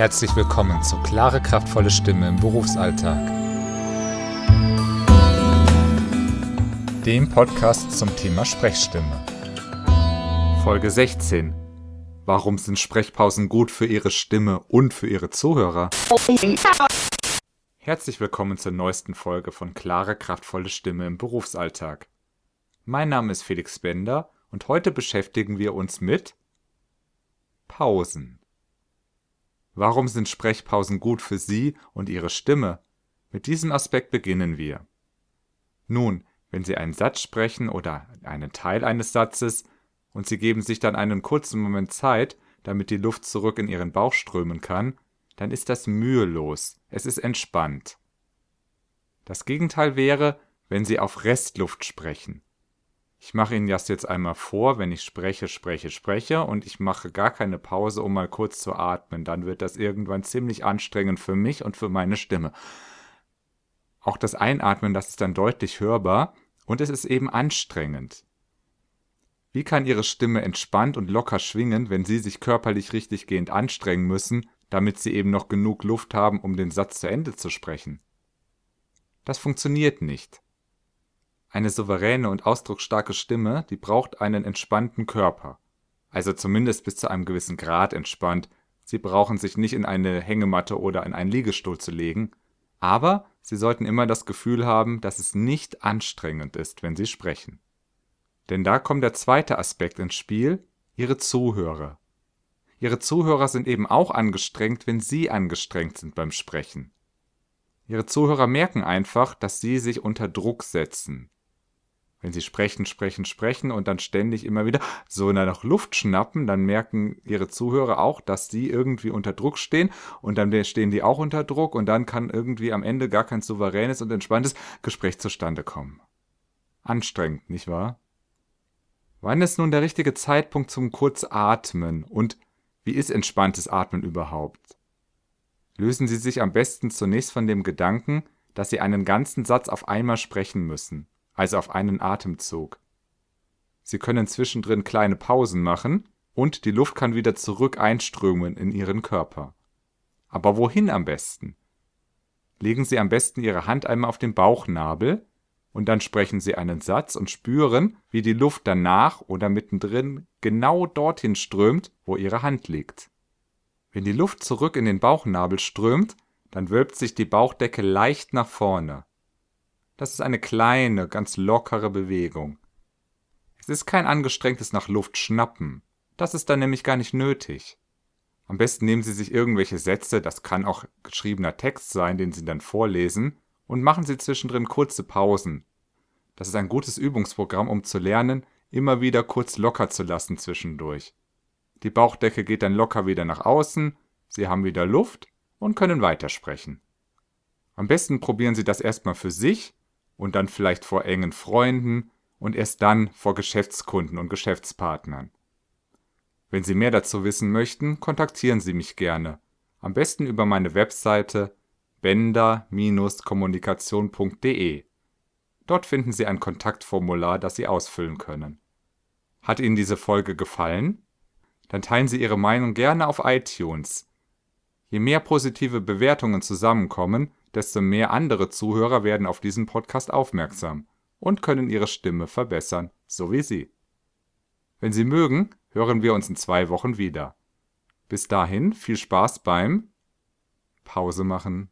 Herzlich willkommen zu Klare, kraftvolle Stimme im Berufsalltag. Dem Podcast zum Thema Sprechstimme. Folge 16. Warum sind Sprechpausen gut für Ihre Stimme und für Ihre Zuhörer? Herzlich willkommen zur neuesten Folge von Klare, kraftvolle Stimme im Berufsalltag. Mein Name ist Felix Bender und heute beschäftigen wir uns mit Pausen. Warum sind Sprechpausen gut für Sie und Ihre Stimme? Mit diesem Aspekt beginnen wir. Nun, wenn Sie einen Satz sprechen oder einen Teil eines Satzes und Sie geben sich dann einen kurzen Moment Zeit, damit die Luft zurück in Ihren Bauch strömen kann, dann ist das mühelos, es ist entspannt. Das Gegenteil wäre, wenn Sie auf Restluft sprechen. Ich mache Ihnen das jetzt einmal vor, wenn ich spreche, spreche, spreche und ich mache gar keine Pause, um mal kurz zu atmen. Dann wird das irgendwann ziemlich anstrengend für mich und für meine Stimme. Auch das Einatmen, das ist dann deutlich hörbar und es ist eben anstrengend. Wie kann Ihre Stimme entspannt und locker schwingen, wenn Sie sich körperlich richtig gehend anstrengen müssen, damit Sie eben noch genug Luft haben, um den Satz zu Ende zu sprechen? Das funktioniert nicht. Eine souveräne und ausdrucksstarke Stimme, die braucht einen entspannten Körper. Also zumindest bis zu einem gewissen Grad entspannt. Sie brauchen sich nicht in eine Hängematte oder in einen Liegestuhl zu legen, aber Sie sollten immer das Gefühl haben, dass es nicht anstrengend ist, wenn Sie sprechen. Denn da kommt der zweite Aspekt ins Spiel, Ihre Zuhörer. Ihre Zuhörer sind eben auch angestrengt, wenn Sie angestrengt sind beim Sprechen. Ihre Zuhörer merken einfach, dass Sie sich unter Druck setzen, wenn sie sprechen, sprechen, sprechen und dann ständig immer wieder so nach Luft schnappen, dann merken ihre Zuhörer auch, dass sie irgendwie unter Druck stehen und dann stehen die auch unter Druck und dann kann irgendwie am Ende gar kein souveränes und entspanntes Gespräch zustande kommen. Anstrengend, nicht wahr? Wann ist nun der richtige Zeitpunkt zum Kurzatmen und wie ist entspanntes Atmen überhaupt? Lösen Sie sich am besten zunächst von dem Gedanken, dass Sie einen ganzen Satz auf einmal sprechen müssen also auf einen Atemzug. Sie können zwischendrin kleine Pausen machen und die Luft kann wieder zurück einströmen in Ihren Körper. Aber wohin am besten? Legen Sie am besten Ihre Hand einmal auf den Bauchnabel und dann sprechen Sie einen Satz und spüren, wie die Luft danach oder mittendrin genau dorthin strömt, wo Ihre Hand liegt. Wenn die Luft zurück in den Bauchnabel strömt, dann wölbt sich die Bauchdecke leicht nach vorne. Das ist eine kleine, ganz lockere Bewegung. Es ist kein angestrengtes nach Luft schnappen. Das ist dann nämlich gar nicht nötig. Am besten nehmen Sie sich irgendwelche Sätze, das kann auch geschriebener Text sein, den Sie dann vorlesen, und machen Sie zwischendrin kurze Pausen. Das ist ein gutes Übungsprogramm, um zu lernen, immer wieder kurz locker zu lassen zwischendurch. Die Bauchdecke geht dann locker wieder nach außen, Sie haben wieder Luft und können weitersprechen. Am besten probieren Sie das erstmal für sich und dann vielleicht vor engen Freunden und erst dann vor Geschäftskunden und Geschäftspartnern. Wenn Sie mehr dazu wissen möchten, kontaktieren Sie mich gerne. Am besten über meine Webseite bender-kommunikation.de. Dort finden Sie ein Kontaktformular, das Sie ausfüllen können. Hat Ihnen diese Folge gefallen? Dann teilen Sie Ihre Meinung gerne auf iTunes. Je mehr positive Bewertungen zusammenkommen, desto mehr andere Zuhörer werden auf diesen Podcast aufmerksam und können ihre Stimme verbessern, so wie Sie. Wenn Sie mögen, hören wir uns in zwei Wochen wieder. Bis dahin viel Spaß beim Pause machen.